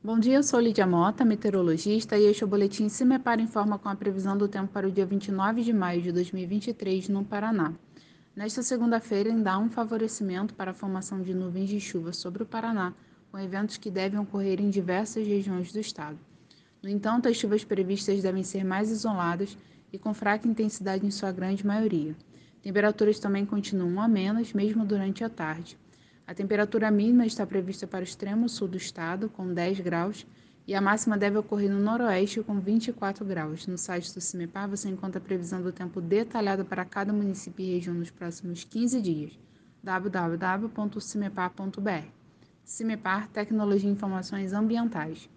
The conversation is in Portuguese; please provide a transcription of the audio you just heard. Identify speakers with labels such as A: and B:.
A: Bom dia, eu sou Lídia Mota, meteorologista, e este é o Boletim Cimepar Informa com a previsão do tempo para o dia 29 de maio de 2023 no Paraná. Nesta segunda-feira, ainda há um favorecimento para a formação de nuvens de chuva sobre o Paraná, com eventos que devem ocorrer em diversas regiões do estado. No entanto, as chuvas previstas devem ser mais isoladas e com fraca intensidade em sua grande maioria. Temperaturas também continuam amenas, mesmo durante a tarde. A temperatura mínima está prevista para o extremo sul do estado, com 10 graus, e a máxima deve ocorrer no noroeste, com 24 graus. No site do CIMEPAR você encontra a previsão do tempo detalhada para cada município e região nos próximos 15 dias. www.cimepar.br CIMEPAR Tecnologia e Informações Ambientais